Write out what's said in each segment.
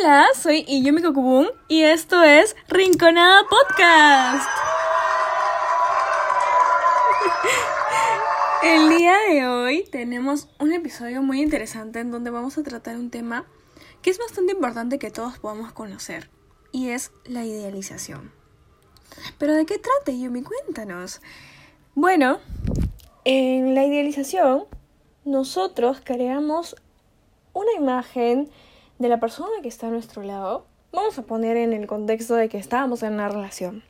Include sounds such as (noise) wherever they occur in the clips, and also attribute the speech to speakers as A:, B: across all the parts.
A: Hola, soy Iyumi Kokubun y esto es Rinconada Podcast. (laughs) El día de hoy tenemos un episodio muy interesante en donde vamos a tratar un tema que es bastante importante que todos podamos conocer y es la idealización. Pero ¿de qué trata, Yumi? Cuéntanos. Bueno, en la idealización nosotros creamos una imagen de la persona que está a nuestro lado. Vamos a poner en el contexto de que estábamos en una relación.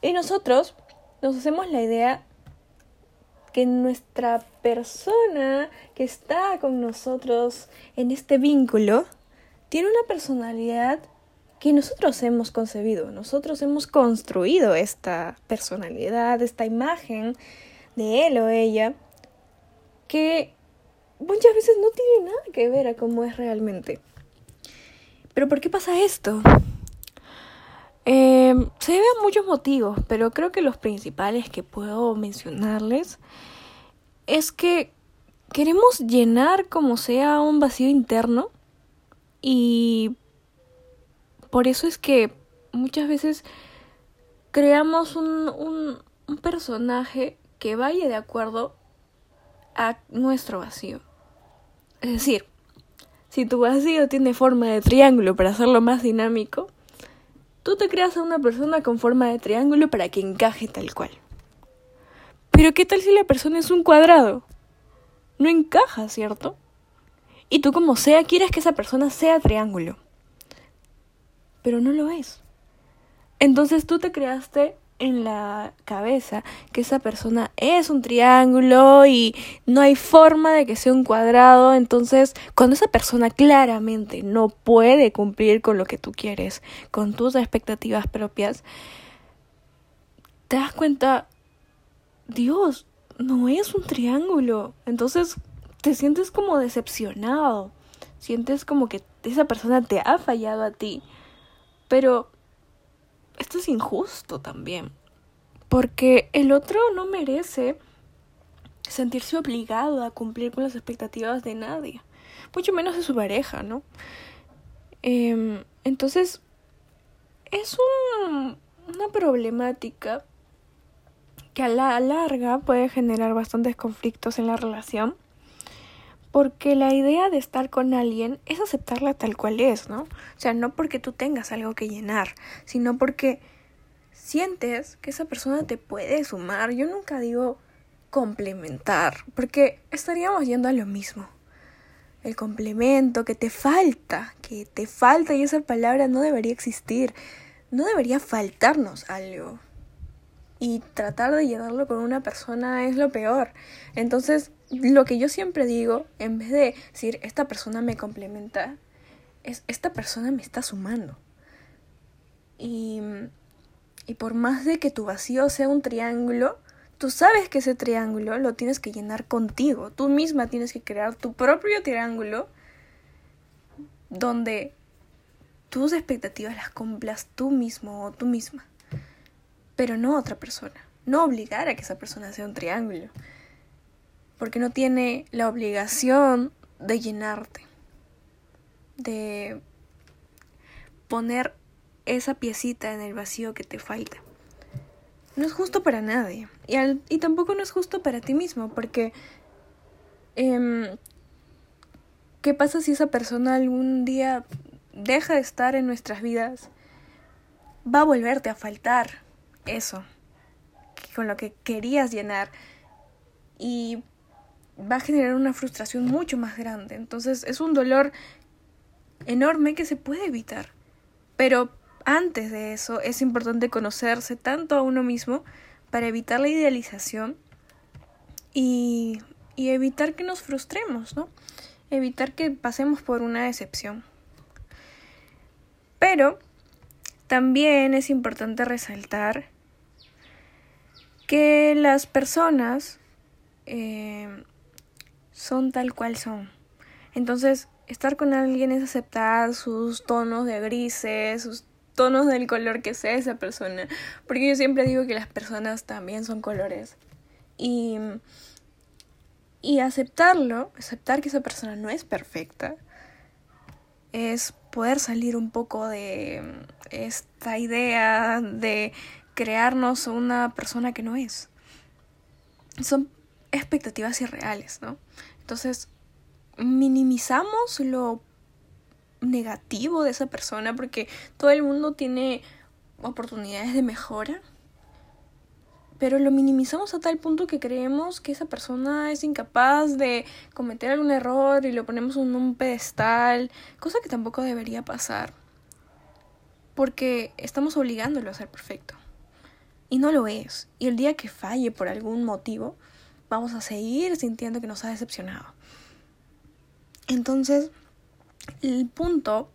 A: Y nosotros nos hacemos la idea que nuestra persona que está con nosotros en este vínculo tiene una personalidad que nosotros hemos concebido, nosotros hemos construido esta personalidad, esta imagen de él o ella, que muchas veces no tiene nada que ver a cómo es realmente. Pero ¿por qué pasa esto? Eh, se debe a muchos motivos, pero creo que los principales que puedo mencionarles es que queremos llenar como sea un vacío interno y por eso es que muchas veces creamos un, un, un personaje que vaya de acuerdo a nuestro vacío. Es decir, si tu vacío tiene forma de triángulo para hacerlo más dinámico, tú te creas a una persona con forma de triángulo para que encaje tal cual. Pero ¿qué tal si la persona es un cuadrado? No encaja, ¿cierto? Y tú como sea quieres que esa persona sea triángulo pero no lo es. Entonces tú te creaste en la cabeza que esa persona es un triángulo y no hay forma de que sea un cuadrado. Entonces, cuando esa persona claramente no puede cumplir con lo que tú quieres, con tus expectativas propias, te das cuenta, Dios, no es un triángulo. Entonces, te sientes como decepcionado. Sientes como que esa persona te ha fallado a ti. Pero es injusto también, porque el otro no merece sentirse obligado a cumplir con las expectativas de nadie, mucho menos de su pareja, ¿no? Eh, entonces, es un, una problemática que a la larga puede generar bastantes conflictos en la relación porque la idea de estar con alguien es aceptarla tal cual es, ¿no? O sea, no porque tú tengas algo que llenar, sino porque sientes que esa persona te puede sumar. Yo nunca digo complementar, porque estaríamos yendo a lo mismo. El complemento que te falta, que te falta y esa palabra no debería existir. No debería faltarnos algo. Y tratar de llenarlo con una persona es lo peor. Entonces, lo que yo siempre digo, en vez de decir, esta persona me complementa, es, esta persona me está sumando. Y, y por más de que tu vacío sea un triángulo, tú sabes que ese triángulo lo tienes que llenar contigo. Tú misma tienes que crear tu propio triángulo donde tus expectativas las cumplas tú mismo o tú misma. Pero no otra persona. No obligar a que esa persona sea un triángulo porque no tiene la obligación de llenarte, de poner esa piecita en el vacío que te falta. No es justo para nadie y, y tampoco no es justo para ti mismo porque eh, ¿qué pasa si esa persona algún día deja de estar en nuestras vidas? Va a volverte a faltar eso con lo que querías llenar y va a generar una frustración mucho más grande. Entonces es un dolor enorme que se puede evitar. Pero antes de eso es importante conocerse tanto a uno mismo para evitar la idealización y, y evitar que nos frustremos, ¿no? Evitar que pasemos por una decepción. Pero también es importante resaltar que las personas eh, son tal cual son. Entonces, estar con alguien es aceptar sus tonos de grises, sus tonos del color que sea esa persona. Porque yo siempre digo que las personas también son colores. Y, y aceptarlo, aceptar que esa persona no es perfecta, es poder salir un poco de esta idea de crearnos una persona que no es. Son expectativas irreales, ¿no? Entonces, minimizamos lo negativo de esa persona porque todo el mundo tiene oportunidades de mejora, pero lo minimizamos a tal punto que creemos que esa persona es incapaz de cometer algún error y lo ponemos en un pedestal, cosa que tampoco debería pasar, porque estamos obligándolo a ser perfecto. Y no lo es. Y el día que falle por algún motivo, vamos a seguir sintiendo que nos ha decepcionado. Entonces, el punto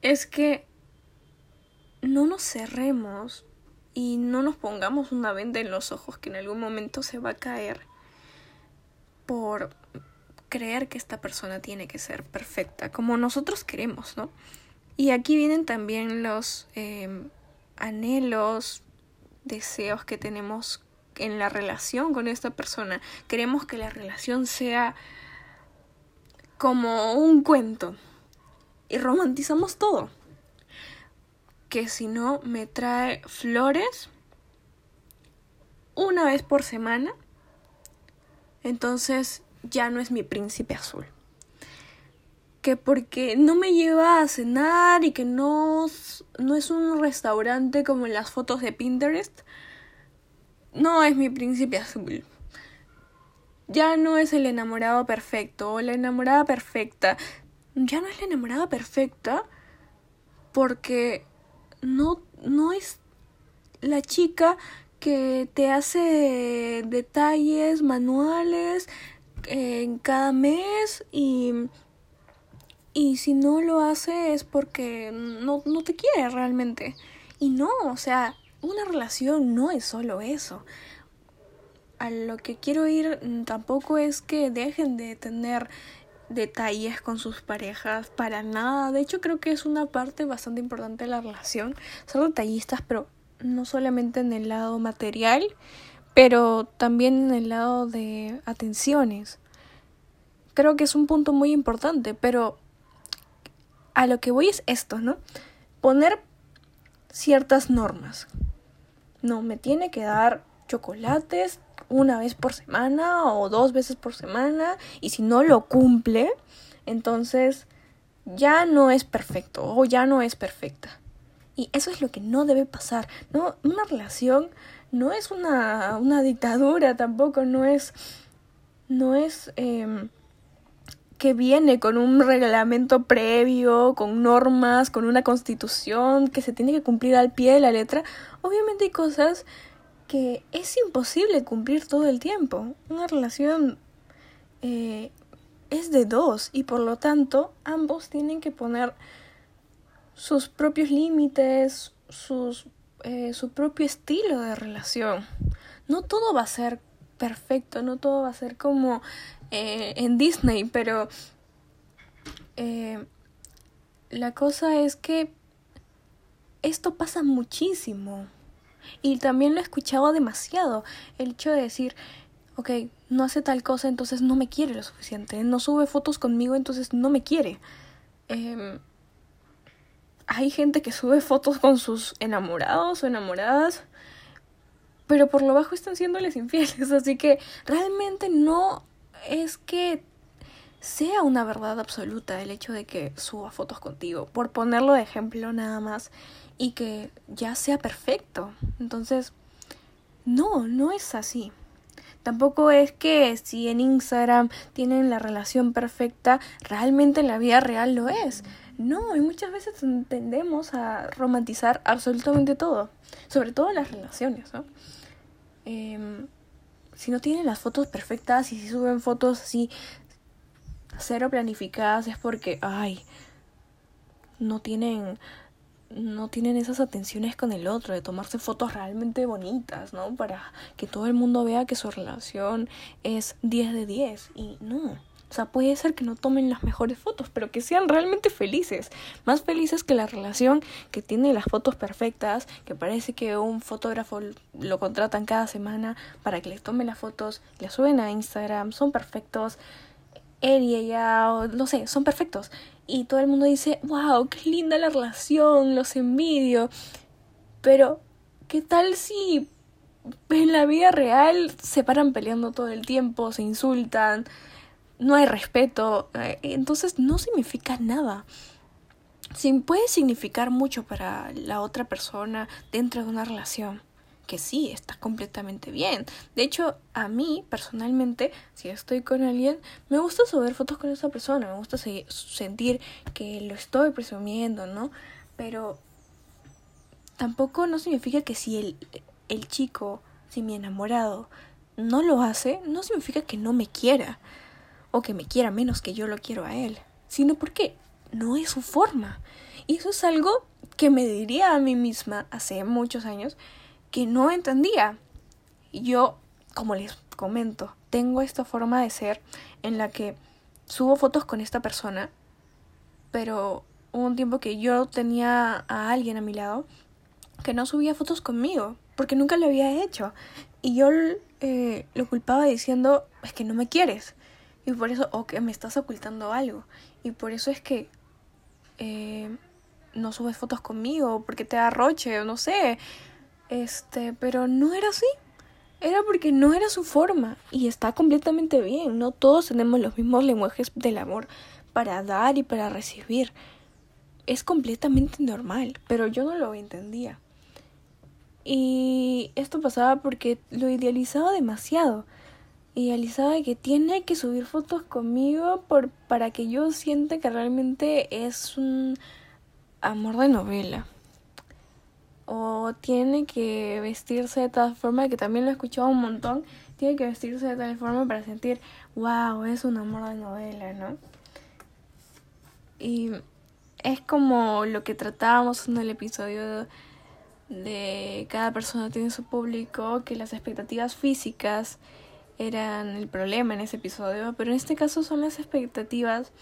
A: es que no nos cerremos y no nos pongamos una venda en los ojos que en algún momento se va a caer por creer que esta persona tiene que ser perfecta, como nosotros queremos, ¿no? Y aquí vienen también los em, anhelos, deseos que tenemos en la relación con esta persona. Queremos que la relación sea como un cuento y romantizamos todo. Que si no me trae flores una vez por semana, entonces ya no es mi príncipe azul. Que porque no me lleva a cenar y que no, no es un restaurante como en las fotos de Pinterest, no es mi príncipe azul ya no es el enamorado perfecto o la enamorada perfecta. Ya no es la enamorada perfecta porque no, no es la chica que te hace detalles manuales en cada mes y, y si no lo hace es porque no, no te quiere realmente. Y no, o sea, una relación no es solo eso a lo que quiero ir mm, tampoco es que dejen de tener detalles con sus parejas para nada. De hecho, creo que es una parte bastante importante de la relación. Ser detallistas, pero no solamente en el lado material, pero también en el lado de atenciones. Creo que es un punto muy importante, pero a lo que voy es esto, ¿no? Poner ciertas normas. No, me tiene que dar chocolates una vez por semana o dos veces por semana y si no lo cumple, entonces ya no es perfecto o ya no es perfecta. Y eso es lo que no debe pasar. No, una relación no es una, una dictadura tampoco, no es, no es em, que viene con un reglamento previo, con normas, con una constitución que se tiene que cumplir al pie de la letra. Obviamente hay cosas que es imposible cumplir todo el tiempo. Una relación eh, es de dos y por lo tanto ambos tienen que poner sus propios límites, sus, eh, su propio estilo de relación. No todo va a ser perfecto, no todo va a ser como eh, en Disney, pero la cosa es que esto pasa muchísimo. Y también lo he escuchado demasiado. El hecho de decir, ok, no hace tal cosa, entonces no me quiere lo suficiente. No sube fotos conmigo, entonces no me quiere. Em, hay gente que sube fotos con sus enamorados o enamoradas, pero por lo bajo están siéndoles infieles. (laughs) Así que realmente no es que sea una verdad absoluta el hecho de que suba fotos contigo. Por ponerlo de ejemplo nada más y que ya sea perfecto. Entonces, no, no es así. Tampoco es que si en Instagram tienen la relación perfecta, realmente en la vida real lo es. No, y muchas veces tendemos a romantizar absolutamente todo, sobre todo las relaciones, ¿no? Em, si no tienen las fotos perfectas y si suben fotos así cero planificadas es porque, ay, no tienen no tienen esas atenciones con el otro, de tomarse fotos realmente bonitas, ¿no? Para que todo el mundo vea que su relación es 10 de 10. Y no. O sea, puede ser que no tomen las mejores fotos, pero que sean realmente felices. Más felices que la relación que tiene las fotos perfectas, que parece que un fotógrafo lo contratan cada semana para que les tome las fotos, las suben a Instagram, son perfectos. Él y ella, no sé, son perfectos. y todo el mundo dice, wow, qué linda la relación, los envidio. Pero, ¿qué tal si en la vida real se paran peleando todo el tiempo, se insultan, no hay respeto? Eh, entonces no significa nada. Sí, puede significar mucho para la otra persona dentro de una relación que sí, está completamente bien. De hecho, a mí personalmente, si estoy con alguien, me gusta subir fotos con esa persona, me gusta sentir que lo estoy presumiendo, ¿no? Pero tampoco no significa que si el, el chico, si mi enamorado no lo hace, no significa que no me quiera o que me quiera menos que yo lo quiero a él, sino porque no es su forma. Y eso es algo que me diría a mí misma hace muchos años que no entendía. Yo, como les comento, tengo esta forma de ser en la que subo fotos con esta persona, pero hubo un tiempo que yo tenía a alguien a mi lado que no subía fotos conmigo, porque nunca lo había hecho. Y yo eh, lo culpaba diciendo, es que no me quieres. Y por eso, o que me estás ocultando algo. Y por eso es que eh, no subes fotos conmigo, porque te da roche, o no sé. Este, pero no era así. Era porque no era su forma. Y está completamente bien. No todos tenemos los mismos lenguajes del amor para dar y para recibir. Es completamente normal. Pero yo no lo entendía. Y esto pasaba porque lo idealizaba demasiado. Idealizaba que tiene que subir fotos conmigo por, para que yo sienta que realmente es un amor de novela o tiene que vestirse de tal forma, que también lo he escuchado un montón, tiene que vestirse de tal forma para sentir, wow, es un amor de novela, ¿no? Y es como lo que tratábamos en el episodio de cada persona tiene su público, que las expectativas físicas eran el problema en ese episodio, pero en este caso son las expectativas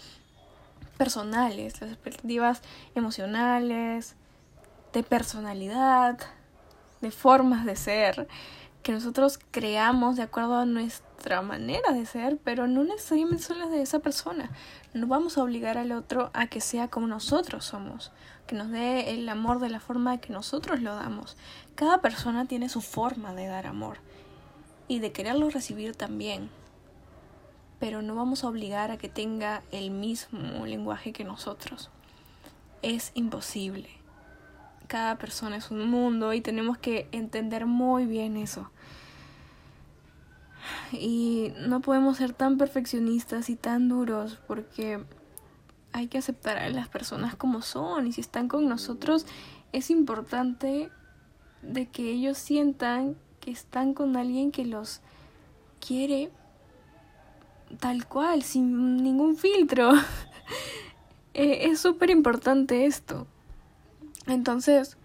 A: personales, las expectativas emocionales, de personalidad, de formas de ser, que nosotros creamos de acuerdo a nuestra manera de ser, pero no necesariamente son las de esa persona. No vamos a obligar al otro a que sea como nosotros somos, que nos dé el amor de la forma que nosotros lo damos. Cada persona tiene su forma de dar amor y de quererlo recibir también. Pero no vamos a obligar a que tenga el mismo lenguaje que nosotros. Es imposible cada persona es un mundo y tenemos que entender muy bien eso. Y no podemos ser tan perfeccionistas y tan duros porque hay que aceptar a las personas como son y si están con nosotros es importante de que ellos sientan que están con alguien que los quiere tal cual, sin ningún filtro. (laughs) Eh, es súper importante esto. Entonces,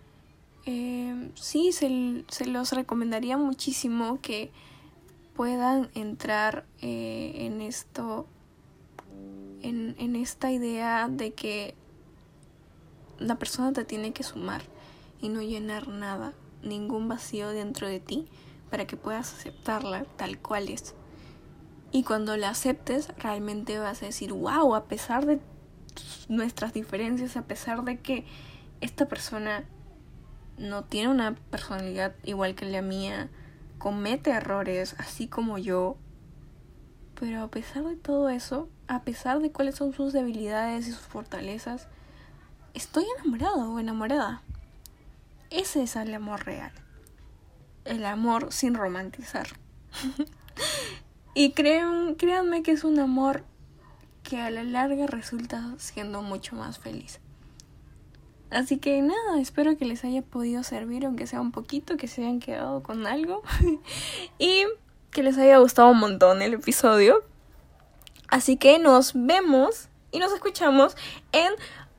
A: eh, sí, se, se, los recomendaría muchísimo que puedan entrar eh, en esto, en, en esta idea de que la persona te tiene que sumar y no llenar nada, ningún vacío dentro de ti para que puedas aceptarla tal cual es. Y cuando la aceptes, realmente vas a decir, wow, a pesar de nuestras diferencias, a pesar de que esta persona no tiene una personalidad igual que la mía, comete errores así como yo, pero a pesar de todo eso, a pesar de cuáles son sus debilidades y sus fortalezas, estoy enamorado o enamorada. Ese es el amor real. El amor sin romantizar. (laughs) y créanme que es un amor que a la larga resulta siendo mucho más feliz. Así que nada, espero que les haya podido servir, aunque sea un poquito, que se hayan quedado con algo (laughs) y que les haya gustado un montón el episodio. Así que nos vemos y nos escuchamos en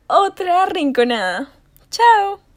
A: otra rinconada. Chao.